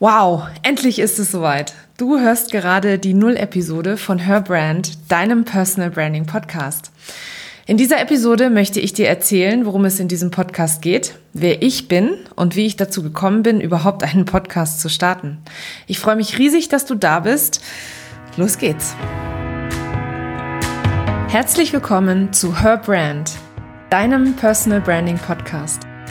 Wow, endlich ist es soweit. Du hörst gerade die Null-Episode von Her Brand, deinem Personal Branding Podcast. In dieser Episode möchte ich dir erzählen, worum es in diesem Podcast geht, wer ich bin und wie ich dazu gekommen bin, überhaupt einen Podcast zu starten. Ich freue mich riesig, dass du da bist. Los geht's. Herzlich willkommen zu Her Brand, deinem Personal Branding Podcast.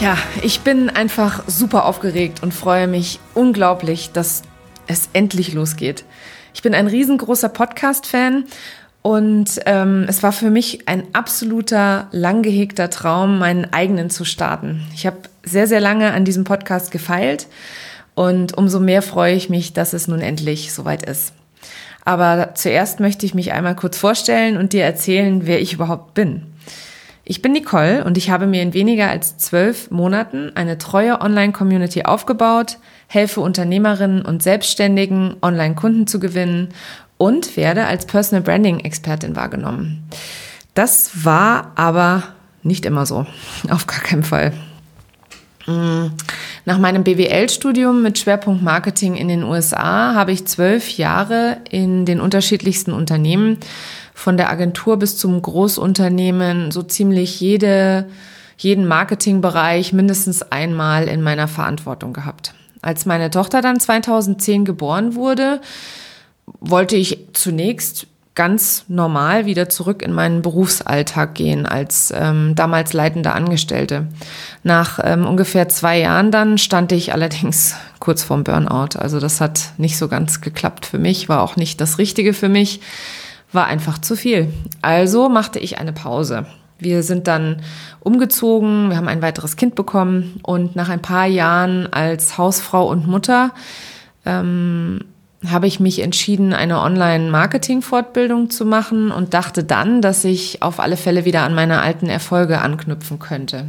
Ja, ich bin einfach super aufgeregt und freue mich unglaublich, dass es endlich losgeht. Ich bin ein riesengroßer Podcast-Fan und ähm, es war für mich ein absoluter, lang gehegter Traum, meinen eigenen zu starten. Ich habe sehr, sehr lange an diesem Podcast gefeilt und umso mehr freue ich mich, dass es nun endlich soweit ist. Aber zuerst möchte ich mich einmal kurz vorstellen und dir erzählen, wer ich überhaupt bin. Ich bin Nicole und ich habe mir in weniger als zwölf Monaten eine treue Online-Community aufgebaut, helfe Unternehmerinnen und Selbstständigen, Online-Kunden zu gewinnen und werde als Personal Branding-Expertin wahrgenommen. Das war aber nicht immer so. Auf gar keinen Fall. Mm. Nach meinem BWL-Studium mit Schwerpunkt Marketing in den USA habe ich zwölf Jahre in den unterschiedlichsten Unternehmen von der Agentur bis zum Großunternehmen so ziemlich jede, jeden Marketingbereich mindestens einmal in meiner Verantwortung gehabt. Als meine Tochter dann 2010 geboren wurde, wollte ich zunächst ganz normal wieder zurück in meinen Berufsalltag gehen als ähm, damals leitende Angestellte. Nach ähm, ungefähr zwei Jahren dann stand ich allerdings kurz vorm Burnout. Also das hat nicht so ganz geklappt für mich, war auch nicht das Richtige für mich war einfach zu viel. Also machte ich eine Pause. Wir sind dann umgezogen, wir haben ein weiteres Kind bekommen und nach ein paar Jahren als Hausfrau und Mutter ähm, habe ich mich entschieden, eine Online-Marketing-Fortbildung zu machen und dachte dann, dass ich auf alle Fälle wieder an meine alten Erfolge anknüpfen könnte.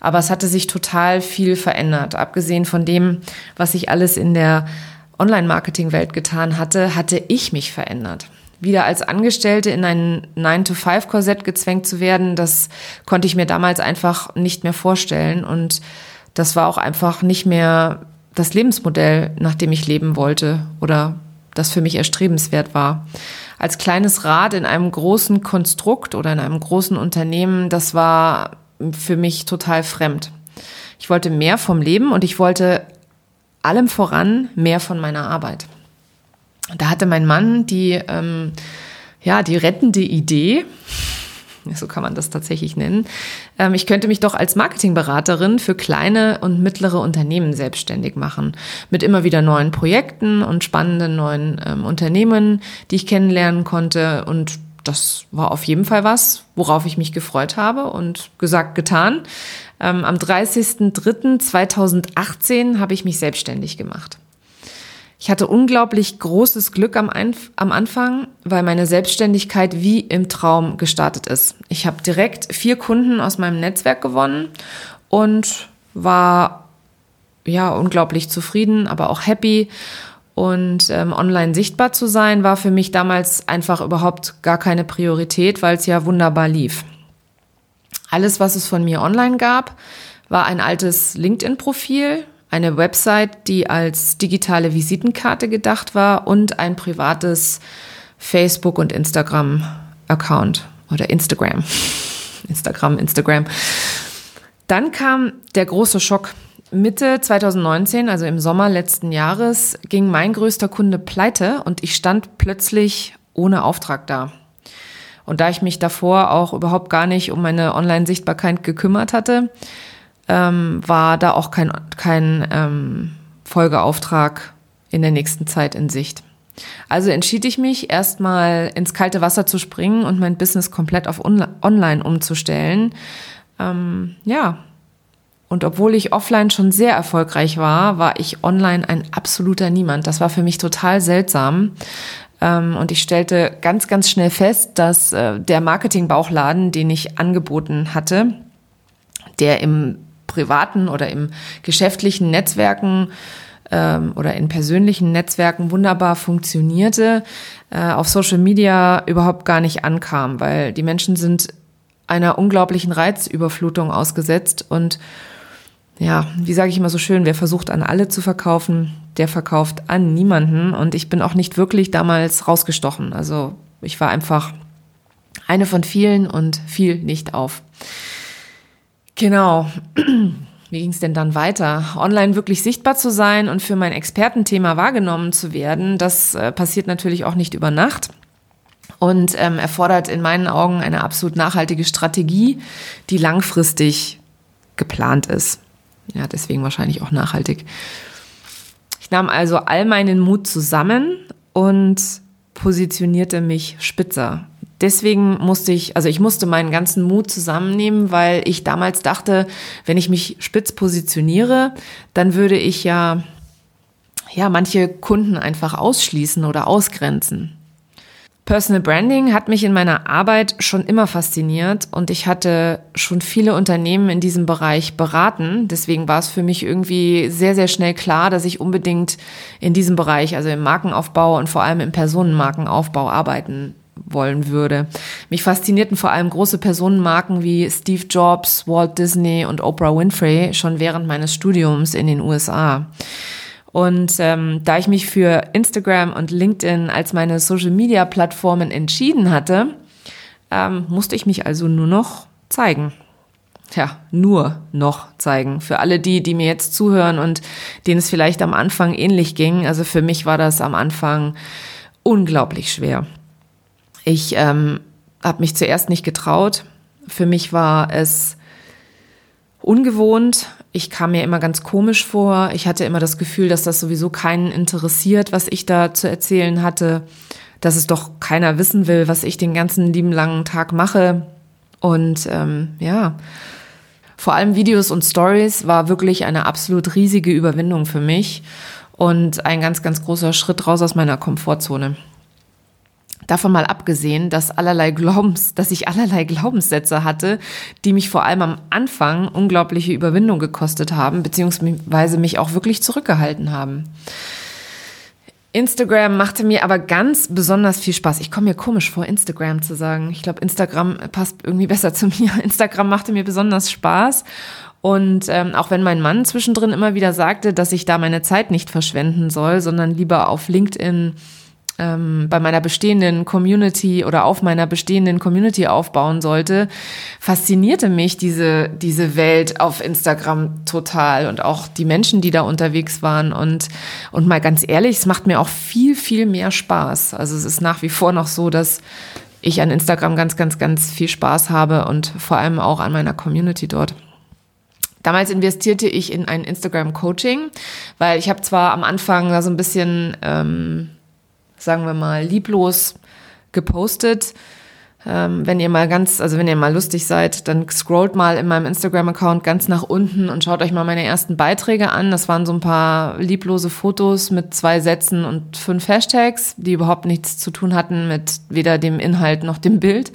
Aber es hatte sich total viel verändert. Abgesehen von dem, was ich alles in der Online-Marketing-Welt getan hatte, hatte ich mich verändert wieder als Angestellte in ein 9-to-5-Korsett gezwängt zu werden, das konnte ich mir damals einfach nicht mehr vorstellen. Und das war auch einfach nicht mehr das Lebensmodell, nach dem ich leben wollte oder das für mich erstrebenswert war. Als kleines Rad in einem großen Konstrukt oder in einem großen Unternehmen, das war für mich total fremd. Ich wollte mehr vom Leben und ich wollte allem voran mehr von meiner Arbeit da hatte mein Mann die, ähm, ja, die rettende Idee, so kann man das tatsächlich nennen. Ähm, ich könnte mich doch als Marketingberaterin für kleine und mittlere Unternehmen selbstständig machen. Mit immer wieder neuen Projekten und spannenden neuen ähm, Unternehmen, die ich kennenlernen konnte. Und das war auf jeden Fall was, worauf ich mich gefreut habe und gesagt, getan. Ähm, am 30.03.2018 habe ich mich selbstständig gemacht. Ich hatte unglaublich großes Glück am, Einf am Anfang, weil meine Selbstständigkeit wie im Traum gestartet ist. Ich habe direkt vier Kunden aus meinem Netzwerk gewonnen und war ja unglaublich zufrieden, aber auch happy. Und ähm, online sichtbar zu sein, war für mich damals einfach überhaupt gar keine Priorität, weil es ja wunderbar lief. Alles, was es von mir online gab, war ein altes LinkedIn-Profil, eine Website, die als digitale Visitenkarte gedacht war und ein privates Facebook- und Instagram-Account oder Instagram. Instagram, Instagram. Dann kam der große Schock. Mitte 2019, also im Sommer letzten Jahres, ging mein größter Kunde pleite und ich stand plötzlich ohne Auftrag da. Und da ich mich davor auch überhaupt gar nicht um meine Online-Sichtbarkeit gekümmert hatte, ähm, war da auch kein, kein ähm, Folgeauftrag in der nächsten Zeit in Sicht. Also entschied ich mich, erstmal ins kalte Wasser zu springen und mein Business komplett auf Online umzustellen. Ähm, ja, Und obwohl ich offline schon sehr erfolgreich war, war ich online ein absoluter Niemand. Das war für mich total seltsam. Ähm, und ich stellte ganz, ganz schnell fest, dass äh, der Marketing-Bauchladen, den ich angeboten hatte, der im privaten oder im geschäftlichen Netzwerken ähm, oder in persönlichen Netzwerken wunderbar funktionierte, äh, auf Social Media überhaupt gar nicht ankam, weil die Menschen sind einer unglaublichen Reizüberflutung ausgesetzt und ja, wie sage ich immer so schön, wer versucht an alle zu verkaufen, der verkauft an niemanden und ich bin auch nicht wirklich damals rausgestochen. Also ich war einfach eine von vielen und fiel nicht auf. Genau. Wie ging es denn dann weiter? Online wirklich sichtbar zu sein und für mein Expertenthema wahrgenommen zu werden, das äh, passiert natürlich auch nicht über Nacht und ähm, erfordert in meinen Augen eine absolut nachhaltige Strategie, die langfristig geplant ist. Ja, deswegen wahrscheinlich auch nachhaltig. Ich nahm also all meinen Mut zusammen und positionierte mich spitzer deswegen musste ich, also ich musste meinen ganzen Mut zusammennehmen, weil ich damals dachte, wenn ich mich spitz positioniere, dann würde ich ja, ja, manche Kunden einfach ausschließen oder ausgrenzen. Personal Branding hat mich in meiner Arbeit schon immer fasziniert und ich hatte schon viele Unternehmen in diesem Bereich beraten. Deswegen war es für mich irgendwie sehr, sehr schnell klar, dass ich unbedingt in diesem Bereich, also im Markenaufbau und vor allem im Personenmarkenaufbau arbeiten wollen würde. Mich faszinierten vor allem große Personenmarken wie Steve Jobs, Walt Disney und Oprah Winfrey schon während meines Studiums in den USA. Und ähm, da ich mich für Instagram und LinkedIn als meine Social-Media-Plattformen entschieden hatte, ähm, musste ich mich also nur noch zeigen. Tja, nur noch zeigen. Für alle die, die mir jetzt zuhören und denen es vielleicht am Anfang ähnlich ging. Also für mich war das am Anfang unglaublich schwer. Ich ähm, habe mich zuerst nicht getraut. Für mich war es ungewohnt. Ich kam mir immer ganz komisch vor. Ich hatte immer das Gefühl, dass das sowieso keinen interessiert, was ich da zu erzählen hatte. Dass es doch keiner wissen will, was ich den ganzen lieben langen Tag mache. Und ähm, ja, vor allem Videos und Stories war wirklich eine absolut riesige Überwindung für mich und ein ganz, ganz großer Schritt raus aus meiner Komfortzone. Davon mal abgesehen, dass allerlei Glaubens, dass ich allerlei Glaubenssätze hatte, die mich vor allem am Anfang unglaubliche Überwindung gekostet haben, beziehungsweise mich auch wirklich zurückgehalten haben. Instagram machte mir aber ganz besonders viel Spaß. Ich komme mir komisch vor, Instagram zu sagen. Ich glaube, Instagram passt irgendwie besser zu mir. Instagram machte mir besonders Spaß. Und ähm, auch wenn mein Mann zwischendrin immer wieder sagte, dass ich da meine Zeit nicht verschwenden soll, sondern lieber auf LinkedIn ähm, bei meiner bestehenden Community oder auf meiner bestehenden Community aufbauen sollte, faszinierte mich diese, diese Welt auf Instagram total und auch die Menschen, die da unterwegs waren. Und, und mal ganz ehrlich, es macht mir auch viel, viel mehr Spaß. Also es ist nach wie vor noch so, dass ich an Instagram ganz, ganz, ganz viel Spaß habe und vor allem auch an meiner Community dort. Damals investierte ich in ein Instagram-Coaching, weil ich habe zwar am Anfang da so ein bisschen ähm, sagen wir mal, lieblos gepostet. Ähm, wenn ihr mal ganz, also wenn ihr mal lustig seid, dann scrollt mal in meinem Instagram-Account ganz nach unten und schaut euch mal meine ersten Beiträge an. Das waren so ein paar lieblose Fotos mit zwei Sätzen und fünf Hashtags, die überhaupt nichts zu tun hatten mit weder dem Inhalt noch dem Bild.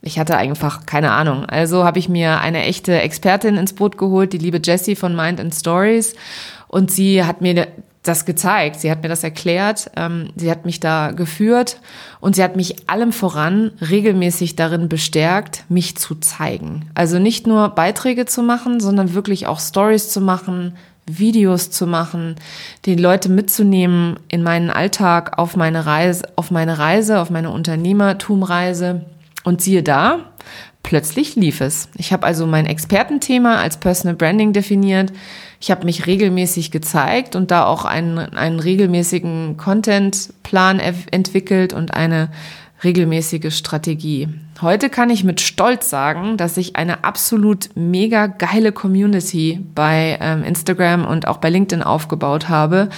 Ich hatte einfach keine Ahnung. Also habe ich mir eine echte Expertin ins Boot geholt, die liebe Jessie von Mind and Stories. Und sie hat mir das gezeigt. Sie hat mir das erklärt. Ähm, sie hat mich da geführt und sie hat mich allem voran regelmäßig darin bestärkt, mich zu zeigen. Also nicht nur Beiträge zu machen, sondern wirklich auch Stories zu machen, Videos zu machen, die Leute mitzunehmen in meinen Alltag, auf meine Reise, auf meine Reise, auf meine Unternehmertumreise. Und siehe da, plötzlich lief es. Ich habe also mein Expertenthema als Personal Branding definiert. Ich habe mich regelmäßig gezeigt und da auch einen, einen regelmäßigen Contentplan entwickelt und eine regelmäßige Strategie. Heute kann ich mit Stolz sagen, dass ich eine absolut mega geile Community bei ähm, Instagram und auch bei LinkedIn aufgebaut habe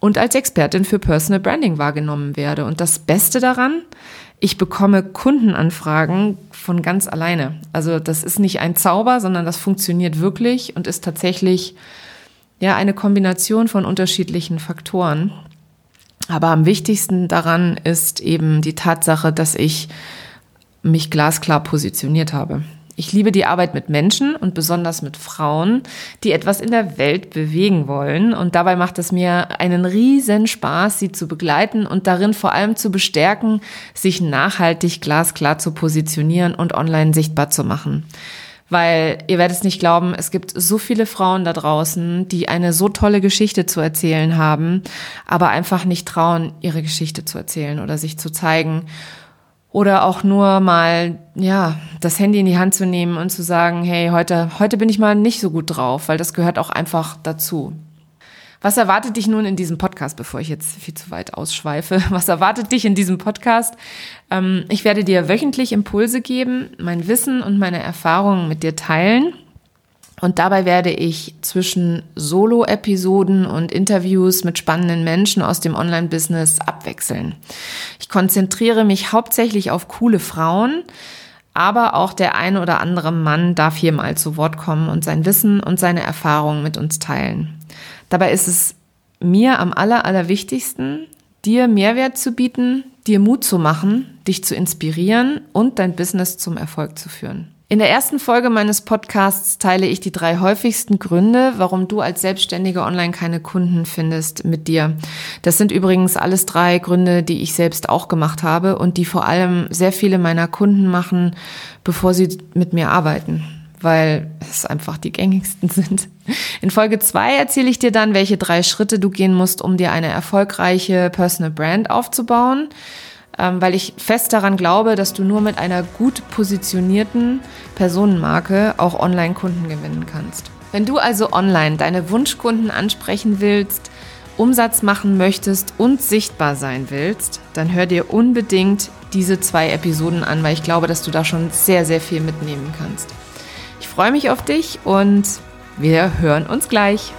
und als Expertin für Personal Branding wahrgenommen werde. Und das Beste daran, ich bekomme Kundenanfragen von ganz alleine. Also das ist nicht ein Zauber, sondern das funktioniert wirklich und ist tatsächlich ja eine Kombination von unterschiedlichen Faktoren. Aber am wichtigsten daran ist eben die Tatsache, dass ich mich glasklar positioniert habe. Ich liebe die Arbeit mit Menschen und besonders mit Frauen, die etwas in der Welt bewegen wollen. Und dabei macht es mir einen riesen Spaß, sie zu begleiten und darin vor allem zu bestärken, sich nachhaltig glasklar zu positionieren und online sichtbar zu machen. Weil ihr werdet es nicht glauben, es gibt so viele Frauen da draußen, die eine so tolle Geschichte zu erzählen haben, aber einfach nicht trauen, ihre Geschichte zu erzählen oder sich zu zeigen oder auch nur mal ja das Handy in die Hand zu nehmen und zu sagen, hey, heute heute bin ich mal nicht so gut drauf, weil das gehört auch einfach dazu. Was erwartet dich nun in diesem Podcast, bevor ich jetzt viel zu weit ausschweife? Was erwartet dich in diesem Podcast? Ähm, ich werde dir wöchentlich Impulse geben, mein Wissen und meine Erfahrungen mit dir teilen und dabei werde ich zwischen Solo-Episoden und Interviews mit spannenden Menschen aus dem Online-Business abwechseln. Ich konzentriere mich hauptsächlich auf coole Frauen, aber auch der eine oder andere Mann darf hier mal zu Wort kommen und sein Wissen und seine Erfahrungen mit uns teilen. Dabei ist es mir am aller, allerwichtigsten, dir Mehrwert zu bieten, dir Mut zu machen, dich zu inspirieren und dein Business zum Erfolg zu führen. In der ersten Folge meines Podcasts teile ich die drei häufigsten Gründe, warum du als Selbstständige online keine Kunden findest mit dir. Das sind übrigens alles drei Gründe, die ich selbst auch gemacht habe und die vor allem sehr viele meiner Kunden machen, bevor sie mit mir arbeiten, weil es einfach die gängigsten sind. In Folge zwei erzähle ich dir dann, welche drei Schritte du gehen musst, um dir eine erfolgreiche Personal Brand aufzubauen weil ich fest daran glaube, dass du nur mit einer gut positionierten Personenmarke auch Online-Kunden gewinnen kannst. Wenn du also online deine Wunschkunden ansprechen willst, Umsatz machen möchtest und sichtbar sein willst, dann hör dir unbedingt diese zwei Episoden an, weil ich glaube, dass du da schon sehr, sehr viel mitnehmen kannst. Ich freue mich auf dich und wir hören uns gleich.